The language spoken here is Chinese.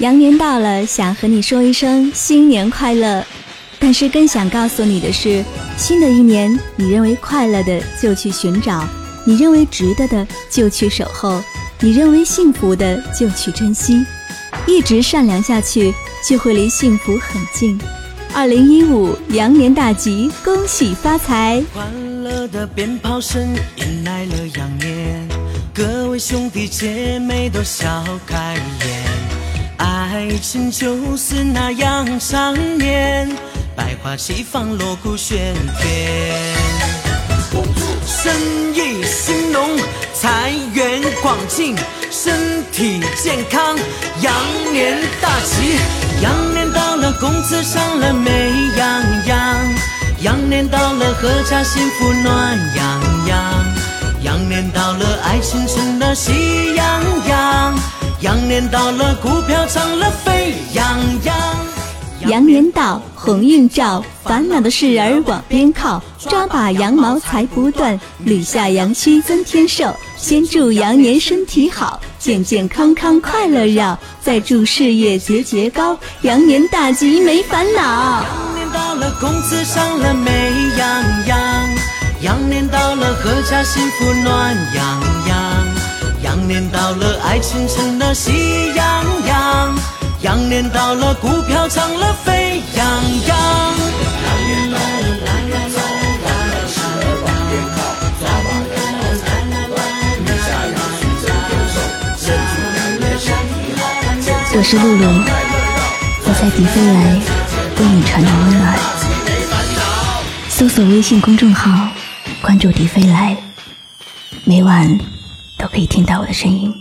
羊年到了，想和你说一声新年快乐。但是更想告诉你的是，新的一年，你认为快乐的就去寻找，你认为值得的就去守候，你认为幸福的就去珍惜，一直善良下去，就会离幸福很近。二零一五羊年大吉，恭喜发财！欢乐的鞭炮声迎来了羊年，各位兄弟姐妹都笑开颜。爱情就是那样缠绵，百花齐放，锣鼓喧天。生意兴隆，财源广进，身体健康，羊年大吉。羊年到了，工资上了美羊羊。羊年到了，阖家幸福暖洋洋。羊年到了，爱情成了喜洋洋。羊年到了，股票涨了沸扬扬。羊年到，鸿运照，烦恼的事儿往边靠，抓把羊毛才不断，捋下羊须增添寿。先祝羊年身体好，健健康康快乐绕，再祝事业节节高，羊年大吉没烦恼。羊年到了，工资上了美羊羊。羊年到了，阖家幸福暖洋洋。羊年到了，爱情成了喜洋洋。羊年到了，股票涨了沸扬扬。羊，羊，我是露露，我在迪飞来为你传达温暖。搜索微信公众号，关注迪飞来，每晚。都可以听到我的声音。